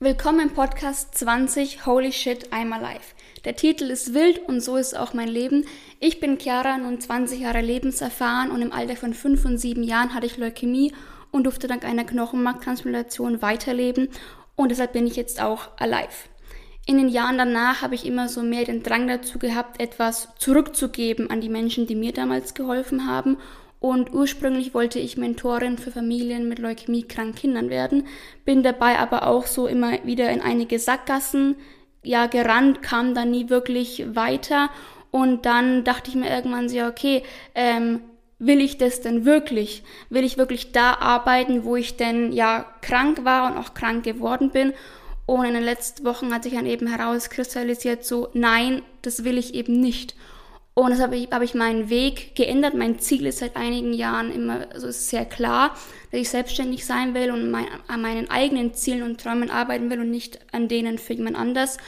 Willkommen im Podcast 20 Holy Shit I'm Alive. Der Titel ist wild und so ist auch mein Leben. Ich bin Chiara, nun 20 Jahre lebenserfahren und im Alter von 5 und 7 Jahren hatte ich Leukämie und durfte dank einer Knochenmarktransplantation weiterleben und deshalb bin ich jetzt auch alive. In den Jahren danach habe ich immer so mehr den Drang dazu gehabt, etwas zurückzugeben an die Menschen, die mir damals geholfen haben und ursprünglich wollte ich Mentorin für Familien mit leukämiekranken Kindern werden, bin dabei aber auch so immer wieder in einige Sackgassen ja gerannt, kam da nie wirklich weiter und dann dachte ich mir irgendwann so, okay, ähm, will ich das denn wirklich? Will ich wirklich da arbeiten, wo ich denn ja krank war und auch krank geworden bin? Und in den letzten Wochen hat sich dann eben herauskristallisiert, so nein, das will ich eben nicht. Und deshalb habe ich, hab ich meinen Weg geändert. Mein Ziel ist seit einigen Jahren immer, also ist sehr klar, dass ich selbstständig sein will und mein, an meinen eigenen Zielen und Träumen arbeiten will und nicht an denen für jemand anders.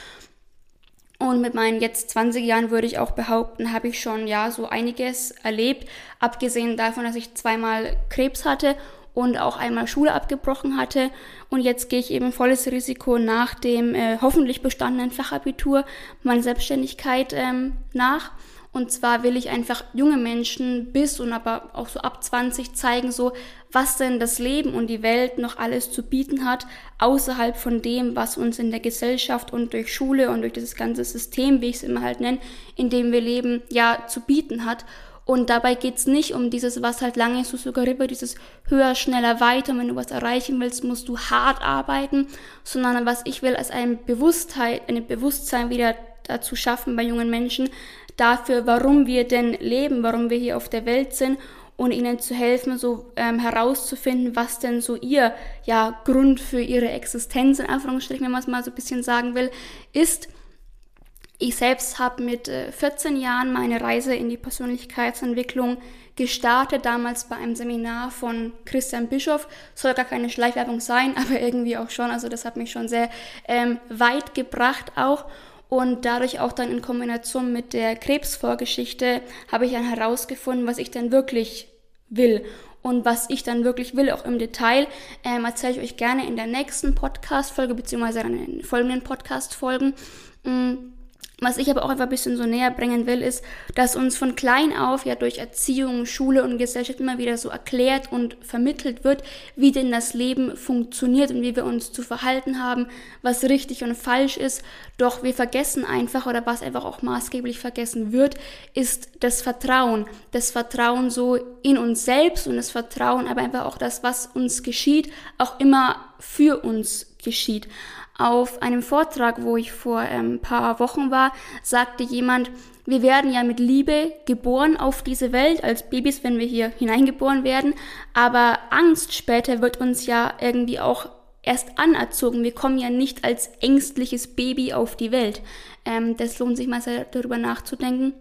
Und mit meinen jetzt 20 Jahren würde ich auch behaupten, habe ich schon ja so einiges erlebt, abgesehen davon, dass ich zweimal Krebs hatte und auch einmal Schule abgebrochen hatte. Und jetzt gehe ich eben volles Risiko nach dem äh, hoffentlich bestandenen Fachabitur meine Selbstständigkeit ähm, nach. Und zwar will ich einfach junge Menschen bis und aber auch so ab 20 zeigen, so was denn das Leben und die Welt noch alles zu bieten hat, außerhalb von dem, was uns in der Gesellschaft und durch Schule und durch dieses ganze System, wie ich es immer halt nenne, in dem wir leben, ja, zu bieten hat. Und dabei geht's nicht um dieses, was halt lange ist, sogar über dieses höher, schneller, weiter. Und wenn du was erreichen willst, musst du hart arbeiten, sondern was ich will, als ein Bewusstheit, ein Bewusstsein wieder dazu schaffen bei jungen Menschen, dafür, warum wir denn leben, warum wir hier auf der Welt sind und ihnen zu helfen, so ähm, herauszufinden, was denn so ihr ja Grund für ihre Existenz in Anführungsstrichen, wenn man es mal so ein bisschen sagen will, ist. Ich selbst habe mit äh, 14 Jahren meine Reise in die Persönlichkeitsentwicklung gestartet, damals bei einem Seminar von Christian Bischoff. Soll gar keine Schleichwerbung sein, aber irgendwie auch schon. Also das hat mich schon sehr ähm, weit gebracht auch und dadurch auch dann in Kombination mit der Krebsvorgeschichte habe ich dann herausgefunden, was ich denn wirklich will und was ich dann wirklich will, auch im Detail, ähm, erzähle ich euch gerne in der nächsten Podcast-Folge, beziehungsweise in den folgenden Podcast-Folgen. Mm, was ich aber auch einfach ein bisschen so näher bringen will, ist, dass uns von klein auf ja durch Erziehung, Schule und Gesellschaft immer wieder so erklärt und vermittelt wird, wie denn das Leben funktioniert und wie wir uns zu verhalten haben, was richtig und falsch ist. Doch wir vergessen einfach oder was einfach auch maßgeblich vergessen wird, ist das Vertrauen. Das Vertrauen so in uns selbst und das Vertrauen aber einfach auch das, was uns geschieht, auch immer für uns geschieht. Auf einem Vortrag, wo ich vor ein ähm, paar Wochen war, sagte jemand, wir werden ja mit Liebe geboren auf diese Welt, als Babys, wenn wir hier hineingeboren werden, aber Angst später wird uns ja irgendwie auch erst anerzogen. Wir kommen ja nicht als ängstliches Baby auf die Welt. Ähm, das lohnt sich mal sehr darüber nachzudenken.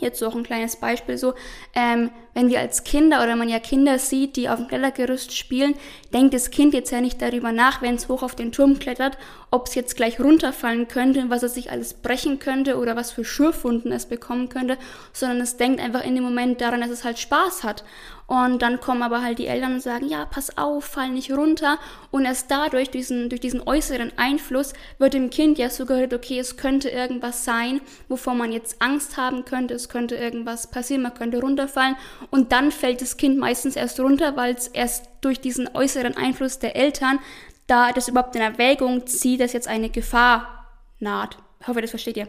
Jetzt so auch ein kleines Beispiel so, ähm, wenn wir als Kinder oder man ja Kinder sieht, die auf dem Klettergerüst spielen, denkt das Kind jetzt ja nicht darüber nach, wenn es hoch auf den Turm klettert, ob es jetzt gleich runterfallen könnte, was es sich alles brechen könnte oder was für Schürfwunden es bekommen könnte, sondern es denkt einfach in dem Moment daran, dass es halt Spaß hat. Und dann kommen aber halt die Eltern und sagen, ja, pass auf, fall nicht runter. Und erst dadurch, diesen, durch diesen äußeren Einfluss, wird dem Kind ja suggeriert, okay, es könnte irgendwas sein, wovor man jetzt Angst haben könnte, es könnte irgendwas passieren, man könnte runterfallen. Und dann fällt das Kind meistens erst runter, weil es erst durch diesen äußeren Einfluss der Eltern da das überhaupt in Erwägung zieht, dass jetzt eine Gefahr naht. Ich hoffe, das versteht ihr.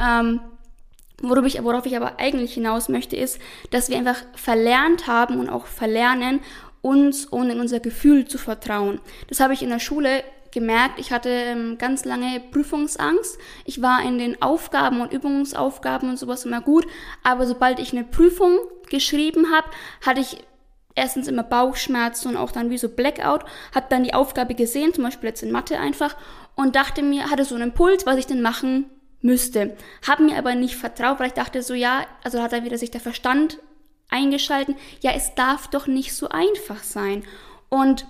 Ähm, Worauf ich, worauf ich aber eigentlich hinaus möchte, ist, dass wir einfach verlernt haben und auch verlernen, uns und in unser Gefühl zu vertrauen. Das habe ich in der Schule gemerkt. Ich hatte ähm, ganz lange Prüfungsangst. Ich war in den Aufgaben und Übungsaufgaben und sowas immer gut, aber sobald ich eine Prüfung geschrieben habe, hatte ich erstens immer Bauchschmerzen und auch dann wie so Blackout, habe dann die Aufgabe gesehen, zum Beispiel jetzt in Mathe einfach, und dachte mir, hatte so einen Impuls, was ich denn machen müsste. Hab mir aber nicht vertraut, weil ich dachte so, ja, also hat dann wieder sich der Verstand eingeschalten, ja, es darf doch nicht so einfach sein. Und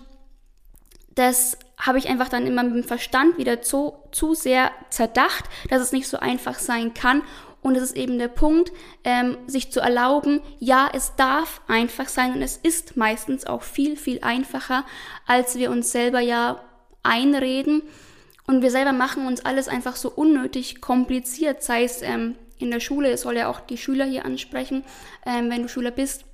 das habe ich einfach dann immer mit dem Verstand wieder zu, zu sehr zerdacht, dass es nicht so einfach sein kann. Und es ist eben der Punkt, ähm, sich zu erlauben, ja, es darf einfach sein und es ist meistens auch viel, viel einfacher, als wir uns selber ja einreden. Und wir selber machen uns alles einfach so unnötig kompliziert, sei es ähm, in der Schule, es soll ja auch die Schüler hier ansprechen, ähm, wenn du Schüler bist,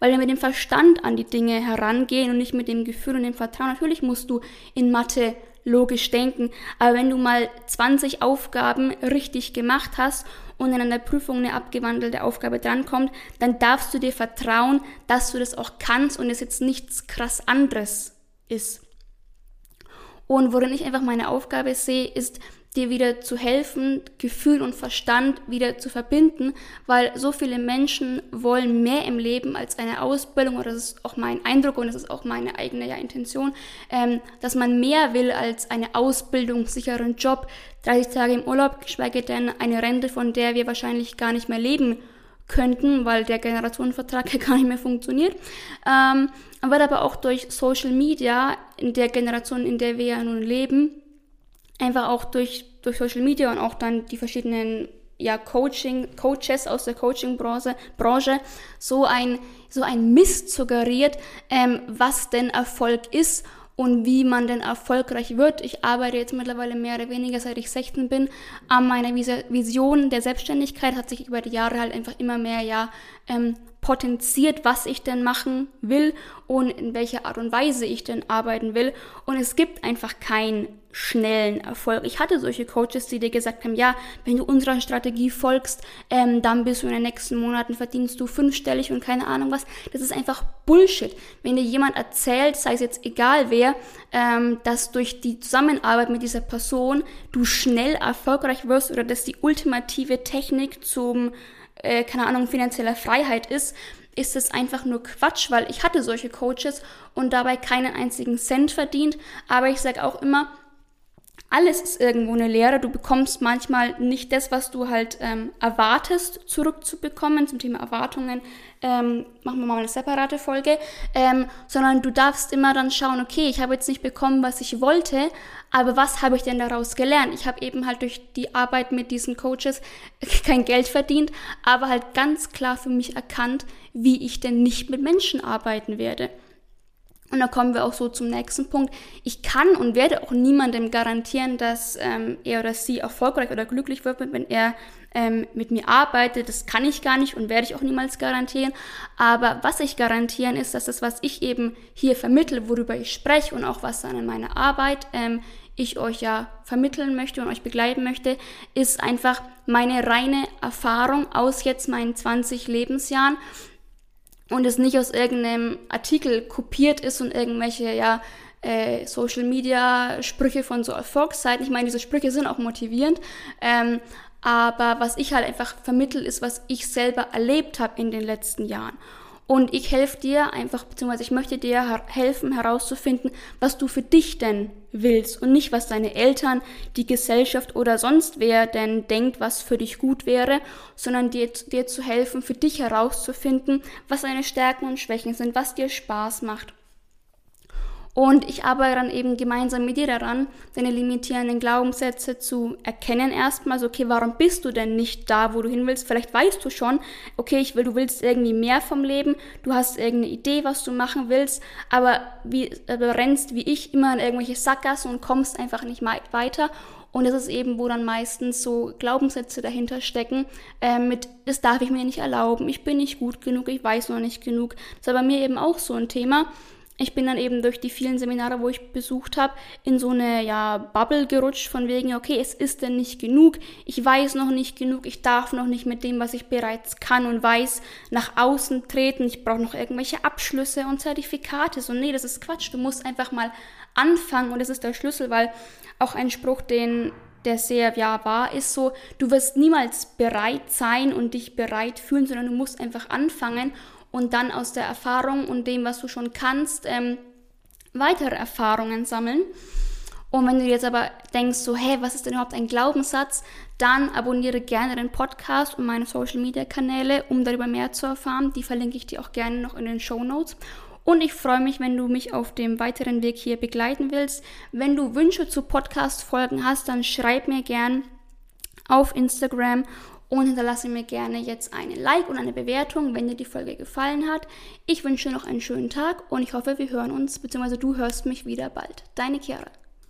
weil wir mit dem Verstand an die Dinge herangehen und nicht mit dem Gefühl und dem Vertrauen. Natürlich musst du in Mathe logisch denken, aber wenn du mal 20 Aufgaben richtig gemacht hast und in einer Prüfung eine abgewandelte Aufgabe drankommt, dann darfst du dir vertrauen, dass du das auch kannst und es jetzt nichts krass anderes ist. Und worin ich einfach meine Aufgabe sehe, ist dir wieder zu helfen, Gefühl und Verstand wieder zu verbinden, weil so viele Menschen wollen mehr im Leben als eine Ausbildung, oder das ist auch mein Eindruck und das ist auch meine eigene ja, Intention, ähm, dass man mehr will als eine Ausbildung, sicheren Job, 30 Tage im Urlaub, geschweige denn eine Rente, von der wir wahrscheinlich gar nicht mehr leben könnten, weil der Generationenvertrag ja gar nicht mehr funktioniert. Ähm, wird aber auch durch Social Media in der Generation, in der wir ja nun leben, einfach auch durch, durch Social Media und auch dann die verschiedenen ja, Coaching, Coaches aus der Coaching-Branche Branche, so ein, so ein Mist suggeriert, ähm, was denn Erfolg ist und wie man denn erfolgreich wird. Ich arbeite jetzt mittlerweile mehr oder weniger, seit ich 16 bin, an meiner Vision der Selbstständigkeit hat sich über die Jahre halt einfach immer mehr ja ähm, potenziert, was ich denn machen will und in welcher Art und Weise ich denn arbeiten will. Und es gibt einfach keinen schnellen Erfolg. Ich hatte solche Coaches, die dir gesagt haben, ja, wenn du unserer Strategie folgst, ähm, dann bist du in den nächsten Monaten verdienst du fünfstellig und keine Ahnung was. Das ist einfach Bullshit. Wenn dir jemand erzählt, sei es jetzt egal wer, ähm, dass durch die Zusammenarbeit mit dieser Person du schnell erfolgreich wirst oder dass die ultimative Technik zum äh, keine Ahnung, finanzieller Freiheit ist, ist es einfach nur Quatsch, weil ich hatte solche Coaches und dabei keinen einzigen Cent verdient. Aber ich sage auch immer, alles ist irgendwo eine Lehre. Du bekommst manchmal nicht das, was du halt ähm, erwartest, zurückzubekommen. Zum Thema Erwartungen ähm, machen wir mal eine separate Folge. Ähm, sondern du darfst immer dann schauen, okay, ich habe jetzt nicht bekommen, was ich wollte, aber was habe ich denn daraus gelernt? Ich habe eben halt durch die Arbeit mit diesen Coaches kein Geld verdient, aber halt ganz klar für mich erkannt, wie ich denn nicht mit Menschen arbeiten werde. Und da kommen wir auch so zum nächsten Punkt. Ich kann und werde auch niemandem garantieren, dass ähm, er oder sie erfolgreich oder glücklich wird, wenn er ähm, mit mir arbeitet. Das kann ich gar nicht und werde ich auch niemals garantieren. Aber was ich garantieren ist, dass das, was ich eben hier vermittle, worüber ich spreche und auch was dann in meiner Arbeit ähm, ich euch ja vermitteln möchte und euch begleiten möchte, ist einfach meine reine Erfahrung aus jetzt meinen 20 Lebensjahren und es nicht aus irgendeinem Artikel kopiert ist und irgendwelche, ja, äh, Social Media Sprüche von so Erfolgsseiten. Ich meine, diese Sprüche sind auch motivierend. Ähm, aber was ich halt einfach vermittel, ist, was ich selber erlebt habe in den letzten Jahren. Und ich helfe dir einfach, beziehungsweise ich möchte dir helfen herauszufinden, was du für dich denn willst und nicht, was deine Eltern, die Gesellschaft oder sonst wer denn denkt, was für dich gut wäre, sondern dir, dir zu helfen, für dich herauszufinden, was deine Stärken und Schwächen sind, was dir Spaß macht. Und ich arbeite dann eben gemeinsam mit dir daran, deine limitierenden Glaubenssätze zu erkennen erstmal. So, okay, warum bist du denn nicht da, wo du hin willst? Vielleicht weißt du schon, okay, ich will, du willst irgendwie mehr vom Leben, du hast irgendeine Idee, was du machen willst, aber wie, äh, rennst wie ich immer in irgendwelche Sackgassen und kommst einfach nicht weiter. Und das ist eben, wo dann meistens so Glaubenssätze dahinter stecken, äh, mit, das darf ich mir nicht erlauben, ich bin nicht gut genug, ich weiß noch nicht genug. Das ist bei mir eben auch so ein Thema ich bin dann eben durch die vielen Seminare, wo ich besucht habe, in so eine ja, Bubble gerutscht von wegen, okay, es ist denn nicht genug, ich weiß noch nicht genug, ich darf noch nicht mit dem, was ich bereits kann und weiß, nach außen treten, ich brauche noch irgendwelche Abschlüsse und Zertifikate. So, nee, das ist Quatsch, du musst einfach mal anfangen. Und das ist der Schlüssel, weil auch ein Spruch, den der sehr ja wahr ist, so du wirst niemals bereit sein und dich bereit fühlen, sondern du musst einfach anfangen und dann aus der Erfahrung und dem, was du schon kannst, ähm, weitere Erfahrungen sammeln. Und wenn du jetzt aber denkst, so, hey, was ist denn überhaupt ein Glaubenssatz, dann abonniere gerne den Podcast und meine Social Media Kanäle, um darüber mehr zu erfahren. Die verlinke ich dir auch gerne noch in den Show Notes. Und ich freue mich, wenn du mich auf dem weiteren Weg hier begleiten willst. Wenn du Wünsche zu Podcast-Folgen hast, dann schreib mir gern auf Instagram und hinterlasse mir gerne jetzt einen Like und eine Bewertung, wenn dir die Folge gefallen hat. Ich wünsche noch einen schönen Tag und ich hoffe, wir hören uns, beziehungsweise du hörst mich wieder bald. Deine Chiara.